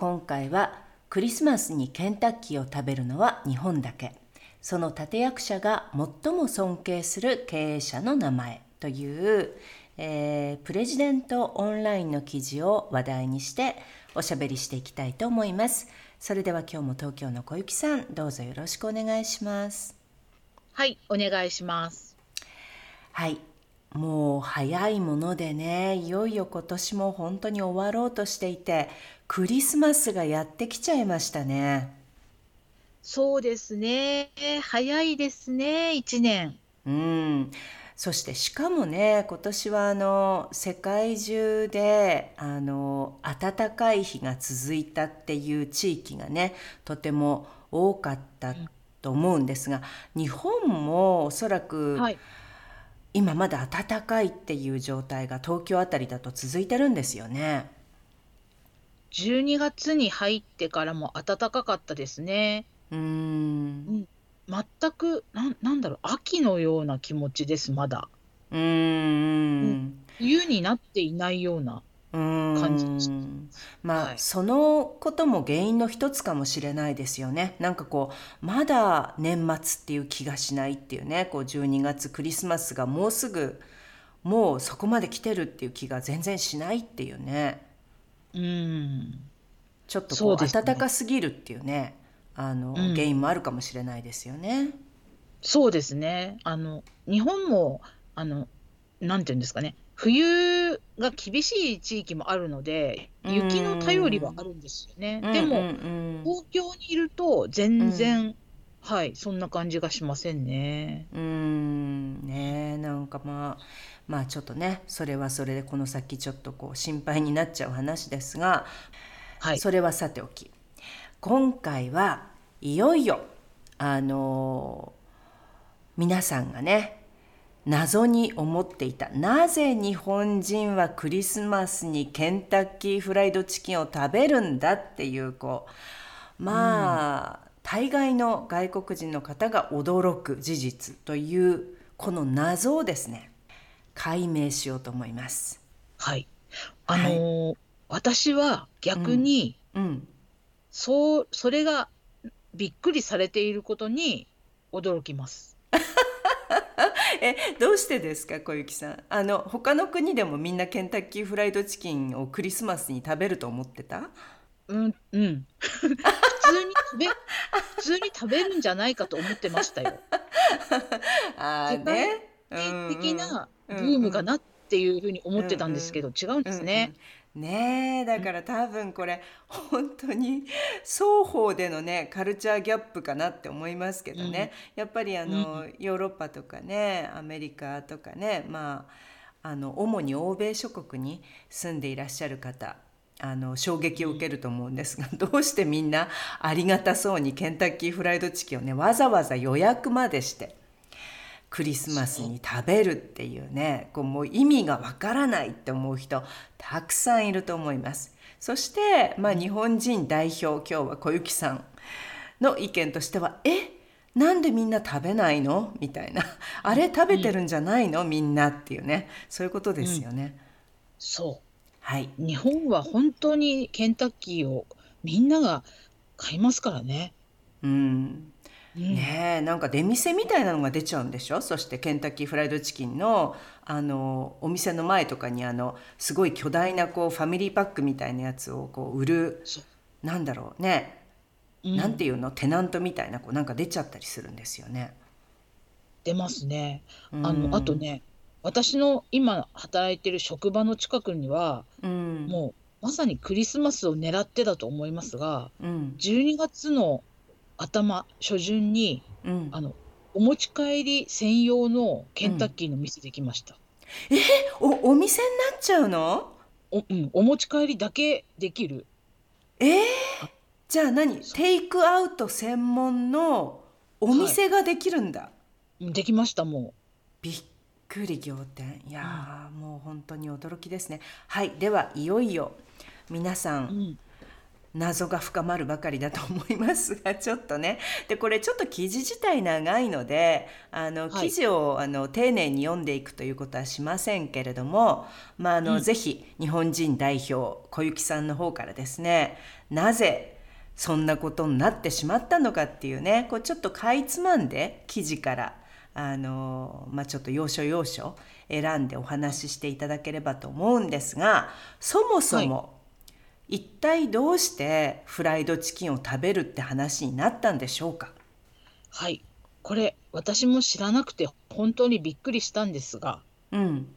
今回はクリスマスにケンタッキーを食べるのは日本だけ。その立役者が最も尊敬する経営者の名前という、えー、プレジデントオンラインの記事を話題にしておしゃべりしていきたいと思います。それでは今日も東京の小雪さんどうぞよろしくお願いします。はいお願いします。はいもう早いものでねいよいよ今年も本当に終わろうとしていてクリスマスがやってきちゃいましたね。そうですね。早いですね1年。うん。そしてしかもね今年はあの世界中であの暖かい日が続いたっていう地域がねとても多かったと思うんですが日本もおそらく、はい今まだ暖かいっていう状態が東京あたりだと続いてるんですよね。12月に入ってからも暖かかったですね。うん、全くなんなんだろう秋のような気持ちですまだ。うん冬になっていないような感じ。まあ、はい、そのことも原因の一つかもしれないですよね。なんかこうまだ年末っていう気がしないっていうねこう12月クリスマスがもうすぐもうそこまで来てるっていう気が全然しないっていうね。うんちょっとこうう、ね、暖かすぎるっていうねあの、うん、原因もあるかもしれないですよね。そうですねあの日本もあのなんていうんですかね冬が厳しい地域もあるので雪の頼りはあるんですよね。でも、東京にいると全然、はい、そんな感じがしませんね。うん。ねなんかまあまあちょっとねそれはそれでこの先ちょっとこう心配になっちゃう話ですが、はい、それはさておき今回はいよいよあの皆さんがね謎に思っていた。なぜ日本人はクリスマスにケンタッキーフライドチキンを食べるんだっていうこうまあ、うん、大概の外国人の方が驚く事実というこの謎をですね。解明しようと思います。はい。あのーはい、私は逆に、うん、うん、そうそれがびっくりされていることに驚きます。えどうしてですか小雪さん？あの他の国でもみんなケンタッキーフライドチキンをクリスマスに食べると思ってた？うんうん。普通に食べ普通に食べるんじゃないかと思ってましたよ。あ世界的なブームかなっていうふうに思ってたんですけど、違うんですね。ねえだから多分これ本当に双方でのねカルチャーギャップかなって思いますけどね、やっぱりあの、ヨーロッパとかねアメリカとかねまああの主に欧米諸国に住んでいらっしゃる方あの衝撃を受けると思うんですが、どうしてみんなありがたそうにケンタッキーフライドチキンをねわざわざ予約までしてクリスマスに食べるっていうねこうもう意味がわからないって思う人たくさんいると思います。そして、まあ、日本人代表今日は小雪さんの意見としては「え？なんでみんな食べないの?」みたいな「あれ？食べてるんじゃないの？みんな」っていうね。そういうことですよね。うん、そう。はい。日本は本当にケンタッキーをみんなが買いますからね。うんねえ。なんか出店みたいなのが出ちゃうんでしょ？そしてケンタッキーフライドチキンのあのお店の前とかにあのすごい巨大なこうファミリーパックみたいなやつをこう売るなんだろうね、うん、なんていうの？テナントみたいなこうなんか出ちゃったりするんですよね。出ますね。あの、あとね私の今働いてる職場の近くには、うん、もうまさにクリスマスを狙ってだと思いますが、うん、12月の頭初旬に、うん、あのお持ち帰り専用のケンタッキーの店できました。おお店になっちゃうの？お,、うん、お持ち帰りだけできる。え？ー、じゃあ何？テイクアウト専門のお店ができるんだ、うんできましたもびっくり仰天。いやー、もう本当に驚きですね。はいではいよいよ皆さう、うんん、謎が深まるばかりだと思いますがちょっとね。でこれちょっと記事自体長いのであのはい。記事を、あの丁寧に読んでいくということはしませんけれども、まああのうん。ぜひ日本人代表小雪さんの方からですねなぜそんなことになってしまったのかっていうねこうちょっとかいつまんで記事からあの、まあ、ちょっと要所要所選んでお話ししていただければと思うんですがそもそも、一体どうしてフライドチキンを食べるって話になったんでしょうか？はい。これ私も知らなくて本当にびっくりしたんですが。うん。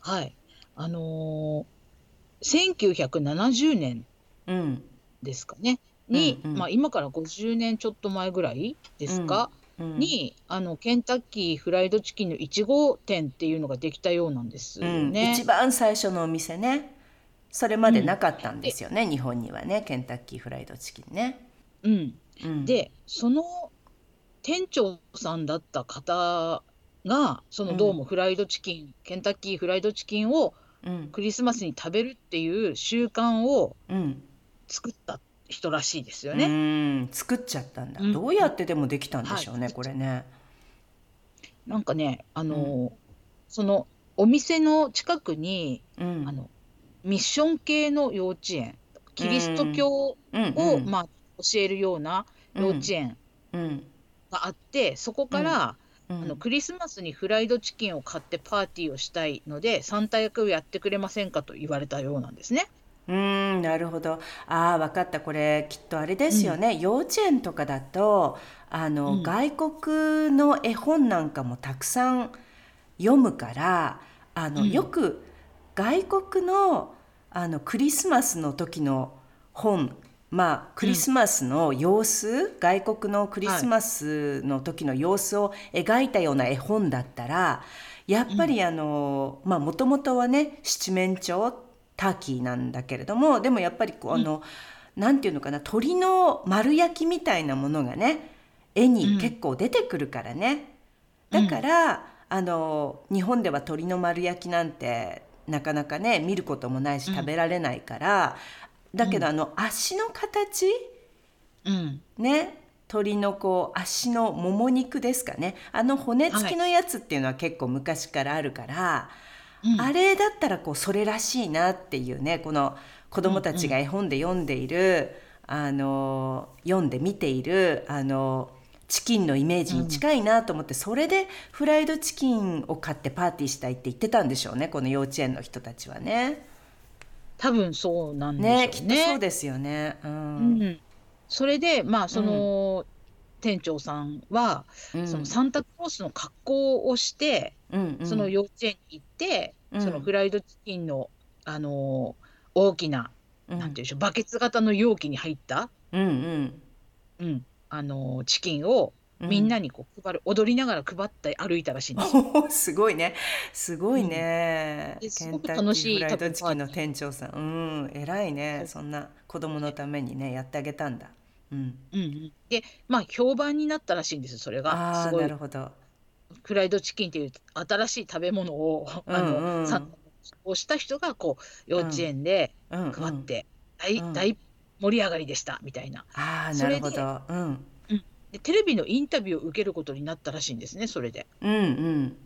はい。あのー、1970年うん。ですかね。に、うんうん。まあ、今から50年ちょっと前ぐらいですか、うんにあのケンタッキーフライドチキンの1号店っていうのができたようなんですようん。ね。一番最初のお店ねそれまでなかったんですよね、日本にはねケンタッキーフライドチキンね。うん、うん、でその店長さんだった方がそのどうもフライドチキン、ケンタッキーフライドチキンをうん。クリスマスに食べるっていう習慣をうん。作った人らしいですようね。ん。作っちゃったんだ、うん。どうやってでもできたんでしょうね、はい。これね。なんかねあの、そのお店の近くにうん。あのミッション系の幼稚園。キリスト教を、うん。うん。まあ、教えるような幼稚園うん。があって、そこから、うん。あのクリスマスにフライドチキンを買ってパーティーをしたいのでサンタ役をやってくれませんかと言われたようなんですね。うーんなるほど。ああ分かった。これきっとあれですよね、幼稚園とかだとあの、うん。外国の絵本なんかもたくさん読むからあの、うん。よく外国のあのクリスマスの時の本。まあクリスマスの様子、外国のクリスマスの時の様子を描いたような絵本だったらやっぱりあのまあもともとはね七面鳥ターキーなんだけれどもでもやっぱりこうあの、なんていうのかな鳥の丸焼きみたいなものがね絵に結構出てくるからね、うん。だから、あの日本では鳥の丸焼きなんてなかなかね見ることもないしうん。食べられないから、だけどあの足の形？うん。ね？鳥のこう足のもも肉ですかね？あの骨付きのやつっていうのは結構昔からあるから、うん。あれだったらこうそれらしいなっていうねこの子供たちが絵本で読んでいる、あの読んで見ているあのチキンのイメージに近いなと思って、それでフライドチキンを買ってパーティーしたいって言ってたんでしょうねこの幼稚園の人たちはね。多分そうなんでしょうね。ねきっとそうですよね。うん。うん、それでまあその、店長さんは、うん。そのサンタクロースの格好をして、うんうん。その幼稚園に行って、うん。そのフライドチキンのあのー大きな、うん。なんていうんでしょうバケツ型の容器に入った、うんうん。うんあのーチキンをうん。みんなにこう配る、踊りながら配って歩いたらしいんです。お ーすごいね。すごいね、うん。ですケごく楽しいフライドチキンの店長さん。うん偉いね。そんな子供のためにねやってあげたんだ。うん。うんうん、でまあ評判になったらしいんですそれが。ああすごないるほど。フライドチキンっていう新しい食べ物を、あうんうん。のさをした人がこう幼稚園でうんうん。配って、大うん。大盛り上がりでしたみたいな。ああそれでなるほど。うん。でテレビのインタビューを受けることになったらしいんですねそれで。うん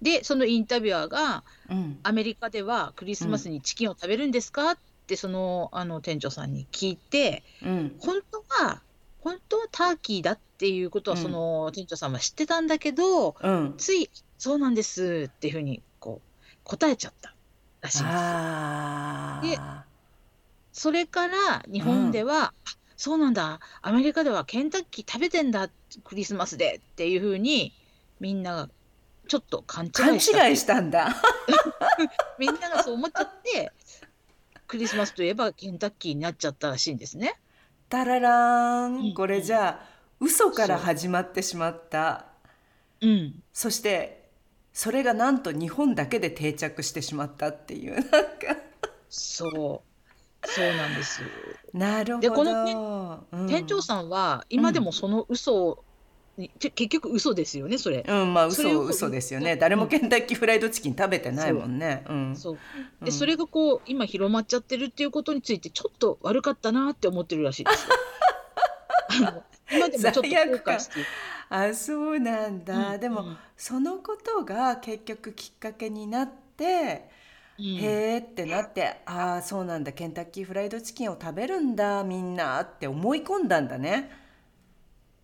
でそのインタビュアーがうん。うんアメリカではクリスマスにチキンを食べるんですかってそのあの店長さんに聞いてうん。本当は本当はターキーだっていうことはうん。その店長さんは知ってたんだけど、うん。ついそうなんですっていうふうにこう答えちゃったらしいんですよ。でそれから日本では、あそうなんだ。アメリカではケンタッキー食べてんだクリスマスで。っていうふうにみんながちょっと勘勘違いした。違いしたんだ。みんながそう思っちゃってクリスマスといえばケンタッキーになっちゃったらしいんですね。タララーうん。ンこれじゃあ嘘から始まってしまった。うん、そしてそれがなんと日本だけで定着してしまったっていうなんか。そうそうなんです。なるほでこど、のうん。店長さんは今でもその嘘に、て結局嘘ですよねそれ、うんまあ嘘嘘ですよね。うん。誰もケンタッキーフライドチキン食べてないもんね。う。ん。そう。うん。でそれがこう今広まっちゃってるっていうことについてちょっと悪かったなって思ってるらしいです。今でもちょっと後悔してる。あそうなんだ、うんでも、うんそのことが結局きっかけになって、うん。へーってなってああそうなんだ。ケンタッキーフライドチキンを食べるんだみんなって思い込んだんだね。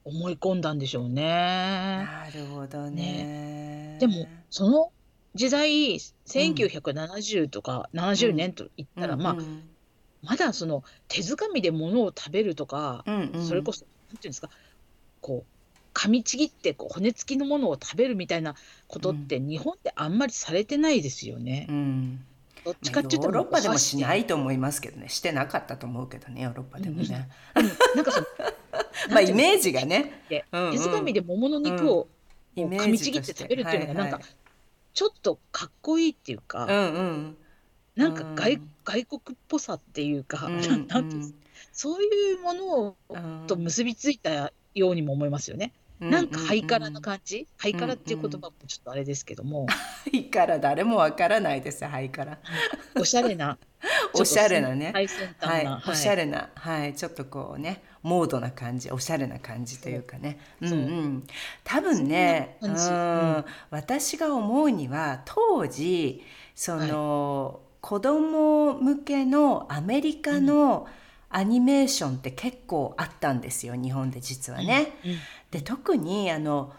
思い込んだんでしょうね。なるほどね。でもその時代1970とか70年と言ったら、まあうん。まだその手づかみで物を食べるとか、うんうん。それこそなんていうんですかこう噛みちぎってこう骨付きのものを食べるみたいなことって日本ってあんまりされてないですよね。うん。どっちかっていうとヨーロッパでもしない。い。と思いますけどね。してなかったと思うけどねヨーロッパでもね。うん。なんかその まあイメージがね。手づかみで桃の肉を噛みちぎって食べるっていうのがなんかちょっとかっこいいっていうか、うんうん。なんか外,、うん。外国っぽさっていうか、うんなん。なんそういうものをうん。と結びついたようにも思いますよね。なんかハイカラな感じ、ハイカラっていう言葉もちょっとあれですけども、ハイカラ誰もわからないですハイカラ。おしゃれな。おしゃれなね。最先端はい。な、、おしゃれな、はい、ちょっとこうね、モードな感じ、おしゃれな感じというかね。うんそう。うん。多分ね、うそん。私が思うには、当時、その、子供向けのアメリカのアニメーションって結構あったんですよ、日本で実はね。うんで、特にあの、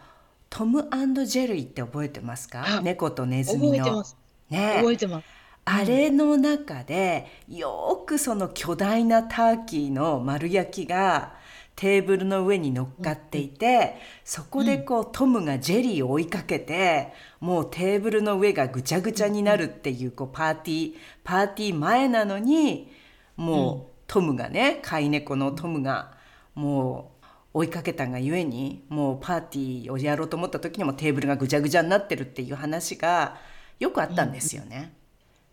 トムジェリーって覚えてますか？あ猫とネズミの。覚えてま。す。ね。覚えてます。あれの中でよくその巨大なターキーの丸焼きがテーブルの上に乗っかっていて、そこでこうトムがジェリーを追いかけてもうテーブルの上がぐちゃぐちゃになるっていうこうパーティーパーティー前なのにもうトムがね飼い猫のトムがもう追いかけたがゆえにもうパーティーをやろうと思った時にもテーブルがぐちゃぐちゃになってるっていう話がよくあったんですよね。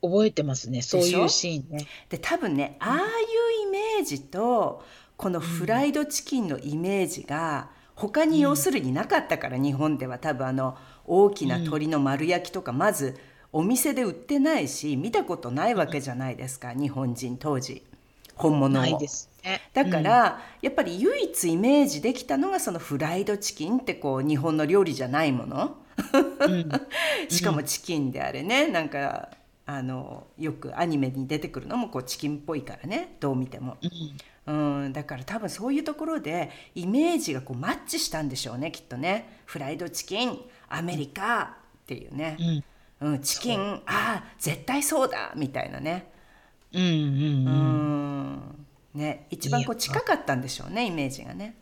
覚えてますね。そういうシーンね。で多分ねああいうイメージとこのフライドチキンのイメージが他に要するになかったから、日本では多分あの大きな鶏の丸焼きとかまずお店で売ってないし見たことないわけじゃないですか、日本人当時本物をないですね。だから、やっぱり唯一イメージできたのがそのフライドチキンってこう日本の料理じゃないもの。うん、うん。しかもチキンであれね。なんかあのよくアニメに出てくるのもこうチキンっぽいからね。どう見ても、うん。うん、だから多分そういうところでイメージがこうマッチしたんでしょうねきっとね。フライドチキンアメリカっていうね。う、ん。うんチキンああ絶対そうだみたいなね。うんうんううんんね一番こう近かったんでしょうねイメージがね。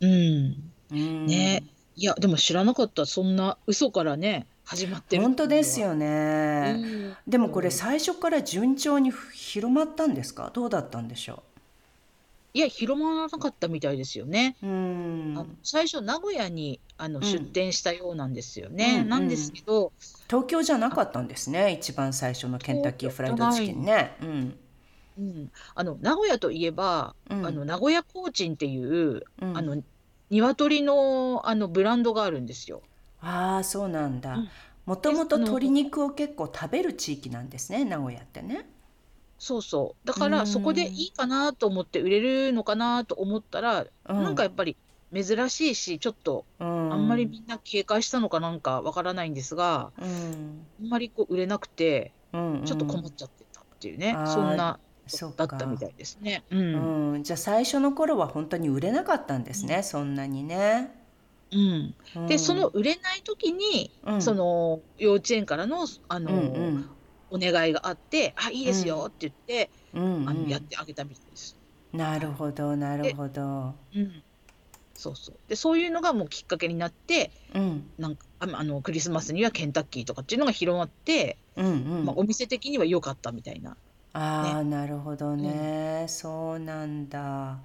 うん。うん。ね。いやでも知らなかったそんな嘘からね始まってる本当ですようね。ん。でもこれ最初から順調に広まったんですか？どうだったんでしょいや広まらなかったみたいですよね。ううん最初名古屋にあのん。出店したようなんですようんね。うん。なんですけど、東京じゃなかったんですね一番最初のケンタッキーフライドチキンね。うんうん、あの名古屋といえば、うん。あの名古屋コーチンっていう、うん。あの鶏のあのブランドがあるんですよ。ああそうなんだ。うん。もともと鶏肉を結構食べる地域なんですね名古屋ってね。そうそう。だかうん。らそこでいいかなと思って売れるのかなと思ったら、うん。なんかやっぱり珍しいし、ちょっとああんまりみんな警戒したのかなんかわからないんですが、うん。あんまりこう売れなくて、うんちょっと困っちゃってたっていうね、そんなだったみたいですね。うん。うん、じゃあ最初の頃は本当に売れなかったんですね、そんなにね。うん。うんで、その売れない時に、うんその幼稚園からの、あの、うんうんお願いがあって、あ、いいですよって言って、うんうんあのやってあげたみたいです。なるほどなるほど。うん。そうそう。で、そういうのがもうきっかけになって、うんなんかああのクリスマスにはケンタッキーとかっていうのが広まって、うんうんまあ、お店的には良かったみたいな。ああ、なるほどね、そうなんだ、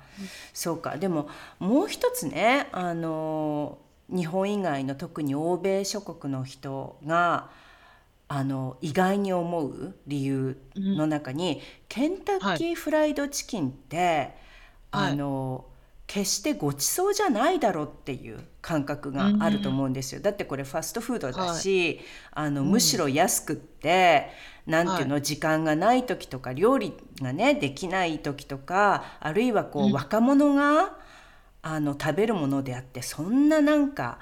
そうか。でももう一つねあの日本以外の特に欧米諸国の人があの意外に思う理由の中に、ケンタッキーフライドチキンって、はいあの決してごちそうじゃないだろうっていう感覚があると思うんですよ。だってこれファストフードだし、あのむしろ安くって、なんていうの、時間がない時とか料理がねできない時とかあるいはこう、うん。若者があの食べるものであってそんななんか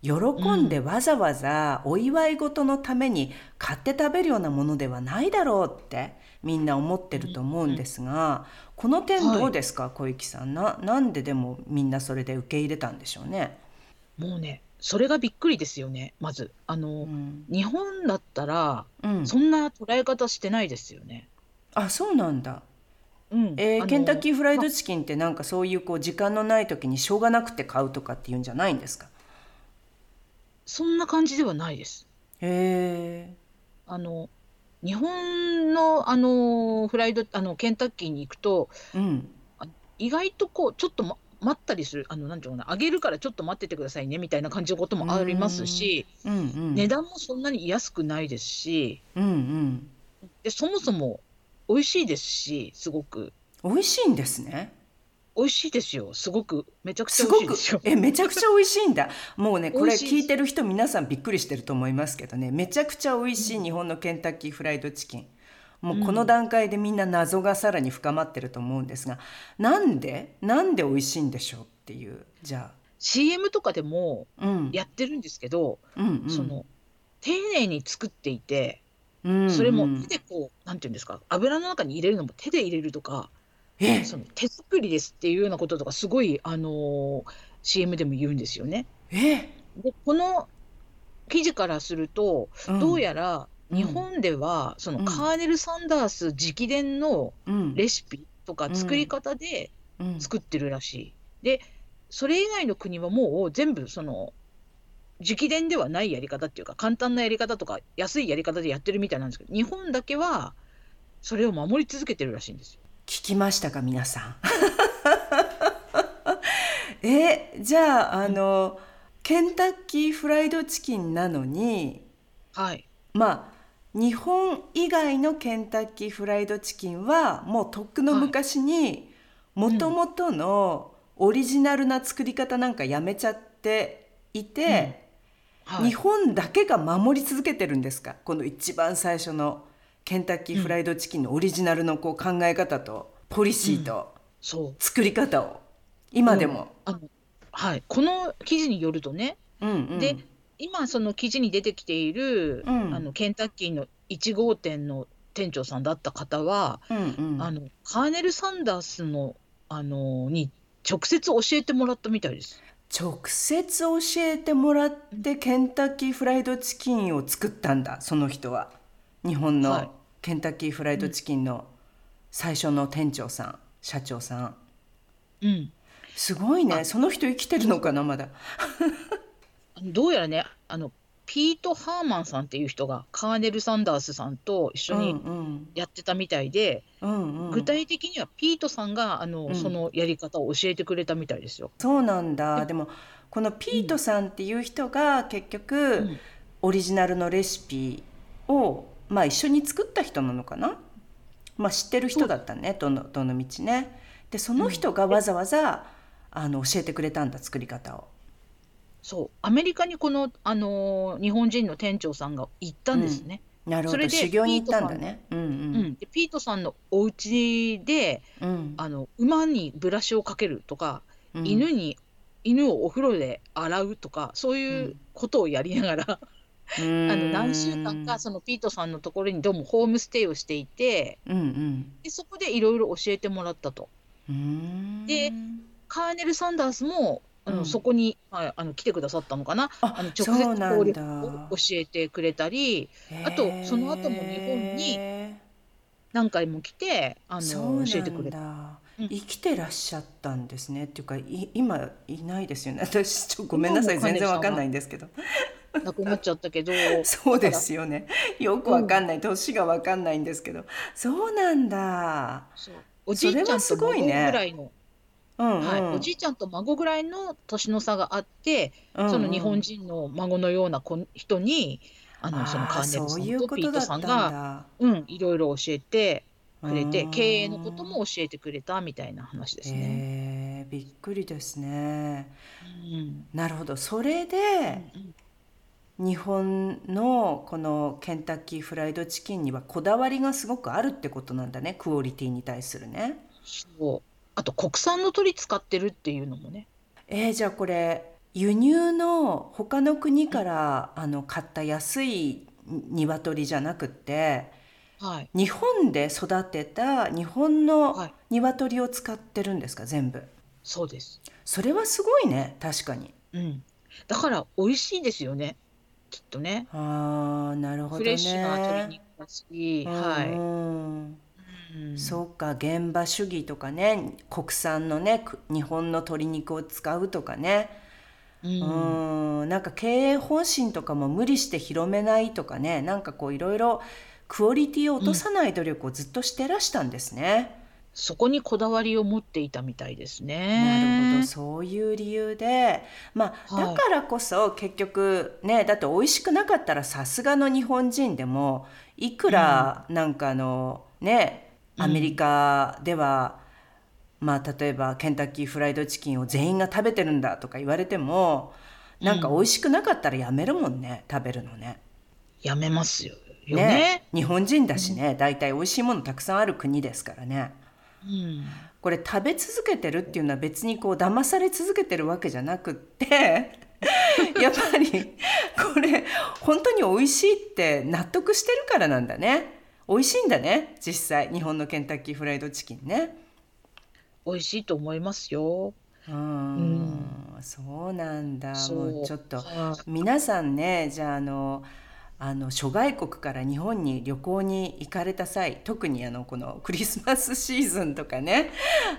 喜んでわざわざお祝い事のために買って食べるようなものではないだろうってみんな思ってると思うんですが、この点どうですか、小雪さん。ななんででもみんなそれで受け入れたんでしょうね。もうねそれがびっくりですよねまず。あの、うん。日本だったらうん。そんな捉え方してないですよね。あそうなんだ。うん。えーケンタッキーフライドチキンってなんかそういうこう時間のない時にしょうがなくて買うとかっていうんじゃないんですか？そんな感じではないです。へえあの日本のあのフライドあのケンタッキーに行くとうん。意外とこうちょっと、ま、待ったりする。あのなんていうのかな。あげるからちょっと待っててくださいねみたいな感じのこともありますし、うんうん。値段もそんなに安くないですしうんうん。でそもそも美味しいですしすごく。美味しいんですね美味しいですよ。すごくめちゃくちゃ美味しいですよ。えめちゃくちゃ美味しいんだ。もうねこれ聞いてる人皆さんびっくりしてると思いますけどね。めちゃくちゃ美味しい日本のケンタッキーフライドチキン。もうこの段階でみんな謎がさらに深まってると思うんですがなんでなんで美味しいんでしょうっていうじゃ CM とかでもあうん。やってるんですけど、うんうん。その丁寧に作っていてうんうん。それも手でこうなんていうんですか油の中に入れるのも手で入れるとかえその手作りですっていうようなこととかすごいあのー CM でも言うんですよね。えでこの記事からすると、うん。どうやらうん。日本ではそのうん。カーネル・サンダース直伝のうん。レシピとか作り方でうん。作ってるらしい。でそれ以外の国はもう全部その直伝ではないやり方っていうか簡単なやり方とか安いやり方でやってるみたいなんですけど日本だけはそれを守り続けてるらしいんですよ。聞きましたか皆さん？えじゃああのケンタッキーフライドチキンなのにはい、まあ日本以外のケンタッキーフライドチキンはもうとっくの昔にもともとのオリジナルな作り方なんかやめちゃっていて、はい。日本だけが守り続けてるんですか？この一番最初のケンタッキーフライドチキンのオリジナルのこう考え方とポリシーと作り方を今でも。あのはい、この記事によるとねうんうん。で今その記事に出てきている、うん。あのケンタッキーの1号店の店長さんだった方は、うんうん。あのカーネル・サンダースのあのに直接教えてもらったみたいです。直接教えてもらってケンタッキーフライドチキンを作ったんだその人は。日本のはいケンタッキーフライドチキンの最初の店長さん社長さん。うん、すごいね。その人生きてるのかなまだ。どうやらねあのピート・ハーマンさんっていう人がカーネル・サンダースさんと一緒にうんやってたみたいで、うんうん。うん具体的にはピートさんがあの、うん。そのやり方を教えてくれたみたいですよ。そうなんだ。でもこのピートさんっていう人が結局、ん。オリジナルのレシピを、まあ、一緒に作った人なのかな、まあ、知ってる人だったねどのどの道ね。でその人がわざわざ、あの教えてくれたんだ作り方を。そう。アメリカにこの、あのー日本人の店長さんが行ったんですね。なるほど。それで修行に行ったんだね。うんうん。でピートさんのお家でうん。うんあの馬にブラシをかけるとか、うん。犬に犬をお風呂で洗うとかそういうことをやりながら、あの何週間かそのピートさんのところにどうもホームステイをしていてうんうん。でそこでいろいろ教えてもらったと。うん。でカーネル・サンダースもあの、うん。そこにああの来てくださったのかな？ああの直接交流を教えてくれたりあとその後も日本にへ何回も来てあの教えてくれた。生きてらっしゃったんですね。っていうかい今いないですよね。私ちょごめんなさい。全然わかんないんですけど。なくなっちゃったけど。そうですよね。よくわかんない。年がわかんないんですけど。そうなんだ。おじいちゃんと孫ね。ぐらいの。うんうん。はい、おじいちゃんと孫ぐらいの年の差があって、うんうん。その日本人の孫のような子人にあのそのカーネルさんことピートさんが、だうん、いろいろ教えてくれてうん経営のことも教えてくれたみたいな話ですね。へえびっくりですね。うん。なるほど。それで日本のこのケンタッキーフライドチキンにはこだわりがすごくあるってことなんだねクオリティに対するね。そう。あと国産の鶏使ってるっていうのもね。えーじゃあこれ輸入の他の国からあの買った安い鶏じゃなくってはい、日本で育てた日本のはい。鶏を使ってるんですか？全部。そうです。それはすごいね確かに。うん、だから美味しいですよね。きっとね。あーなるほどね。フレッシュな鶏肉だし、はい。うん。うん。そうか現場主義とかね国産のねく日本の鶏肉を使うとかね。うん。うん。なんか経営方針とかも無理して広めないとかね。なんかこういろいろクオリティを落とさない努力をずっとしてらしたんですね。そこにこだわりを持っていたみたいですなるね。ほどそういう理由でまあはいだからこそ結局ねだって美味しくなかったらさすがの日本人でもいくらなんかあのねうんアメリカでは、まあ例えばケンタッキーフライドチキンを全員が食べてるんだとか言われてもなんか美味しくなかったらやめるもんね食べるのね。やめますよ。よね。日本人だしね。大体美味しいものたくさんある国ですからね。うん。これ食べ続けてるっていうのは別にこう騙され続けてるわけじゃなくって やっぱりこれ本当に美味しいって納得してるからなんだね。美味しいんだね実際。日本のケンタッキーフライドチキンね。美味しいと思いますよ。うーん。そうなんだ。もうちょっとはい。皆さんねじゃああのあの諸外国から日本に旅行に行かれた際特にあのこのクリスマスシーズンとかね、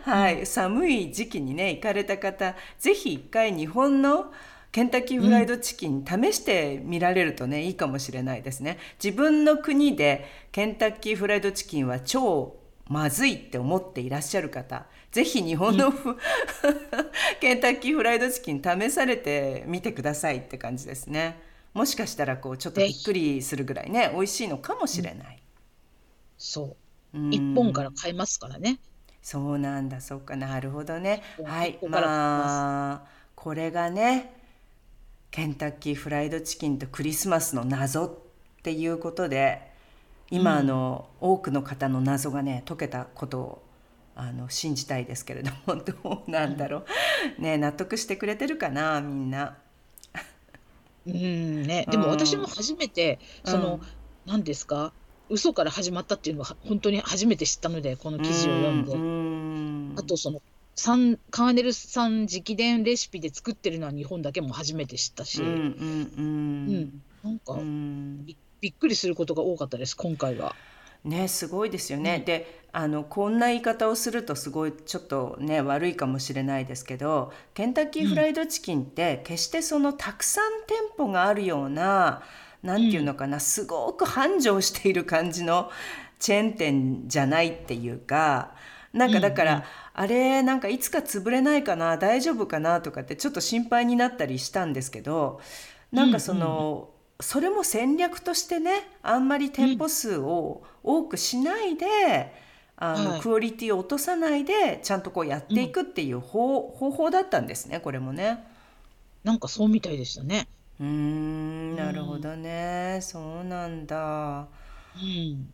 はい寒い時期にね行かれた方ぜひ一回日本のケンタッキーフライドチキン試してみられるとね、いいかもしれないですね。自分の国でケンタッキーフライドチキンは超まずいって思っていらっしゃる方ぜひ日本のフ、ケンタッキーフライドチキン試されてみてくださいって感じですねもしかしたらこうちょっとびっくりするぐらいね美味しいのかもしれない、そう。うん。一本から買えますからね。そうなんだ。そうか。なるほどね。はい。まあこれがねケンタッキーフライドチキンとクリスマスの謎っていうことで今、うんあの多くの方の謎がね解けたことをあの信じたいですけれどもどうなんだろう、ね納得してくれてるかなみんな。うんね。うんでも私も初めてその、うん何ですか？嘘から始まったっていうのは本当に初めて知ったのでこの記事を読んで。うんあとそのサンカーネルさん直伝レシピで作ってるのは日本だけも初めて知ったし、うんうんうんなんかびびっくりすることが多かったです今回は。ねすごいですよね。うんであのこんな言い方をするとすごいちょっとね悪いかもしれないですけどケンタッキーフライドチキンって決してそのたくさん店舗があるようななんていうのかな、すごく繁盛している感じのチェーン店じゃないっていうかなんかだから、あれなんかいつか潰れないかな大丈夫かなとかってちょっと心配になったりしたんですけどなんかその、それも戦略としてねあんまり店舗数を多くしないで、あのはいクオリティを落とさないでちゃんとこうやっていくっていう方,、方法だったんですねこれもね。なんかそうみたいでしたね。うーんなるほどね、そうなんだ。うん。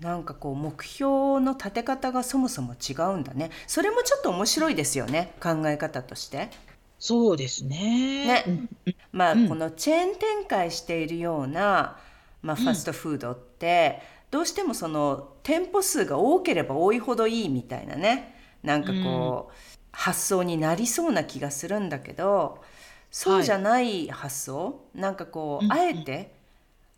なんかこう目標の立て方がそもそも違うんだね。それもちょっと面白いですよね考え方として。そうですね。ねうんまあ、うんこのチェーン展開しているような、まあ、ファストフードって、どうしてもその店舗数が多ければ多いほどいいみたいなねなんかこう、発想になりそうな気がするんだけどそうじゃない発想、なんかこう、うんあえて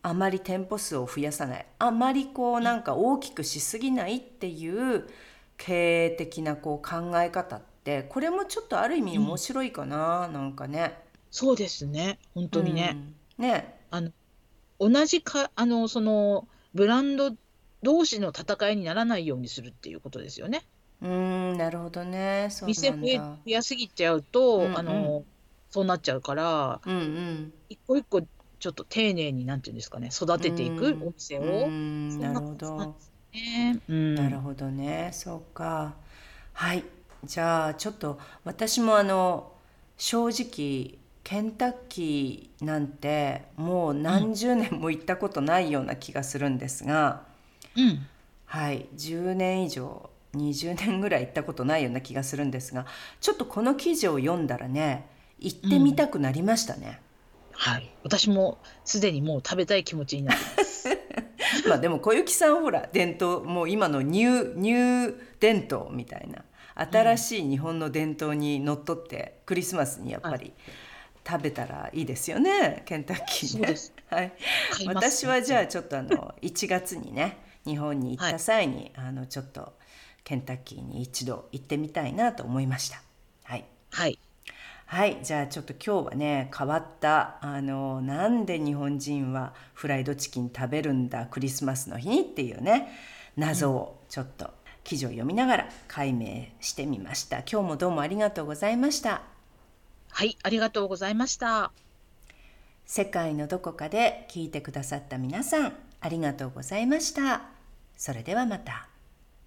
あまり店舗数を増やさないあまりこうなんか大きくしすぎないっていう経営的なこう考え方ってこれもちょっとある意味面白いかな、なんかね。そうですね。本当にね。うん。ね。同じかあのそのブランド同士の戦いにならないようにするっていうことですよね。うーん、なるほどね。そう店増えなんだ。増やすぎちゃうと、うんうんあのそうなっちゃうからうんうん。一個一個ちょっと丁寧になんていうんですかね育てていくうんお店うを、ーん、なるほどね。うん、なるほどね。そうか。はい。じゃあちょっと私もあの正直ケンタッキーなんてもう何十年も行ったことないような気がするんですが、うん。はい、10年以上20年ぐらい行ったことないような気がするんですがちょっとこの記事を読んだらね行ってみたくなりましたね。はい、私もすでにもう食べたい気持ちになってます。まあでも小雪さんほら伝統もう今のニューニュー伝統みたいな新しい日本の伝統にのっとってクリスマスにやっぱり食べたらいいですよねケンタッキーね。はい、私はじゃあちょっとあの1月にね日本に行った際に、あのちょっとケンタッキーに一度行ってみたいなと思いました。はいはい、はい、じゃあちょっと今日はね変わったあのなんで日本人はフライドチキン食べるんだクリスマスの日にっていうね謎をちょっと記事を読みながら解明してみました。今日もどうもありがとうございました。はい、ありがとうございました。世界のどこかで聞いてくださった皆さんありがとうございました。それではまた。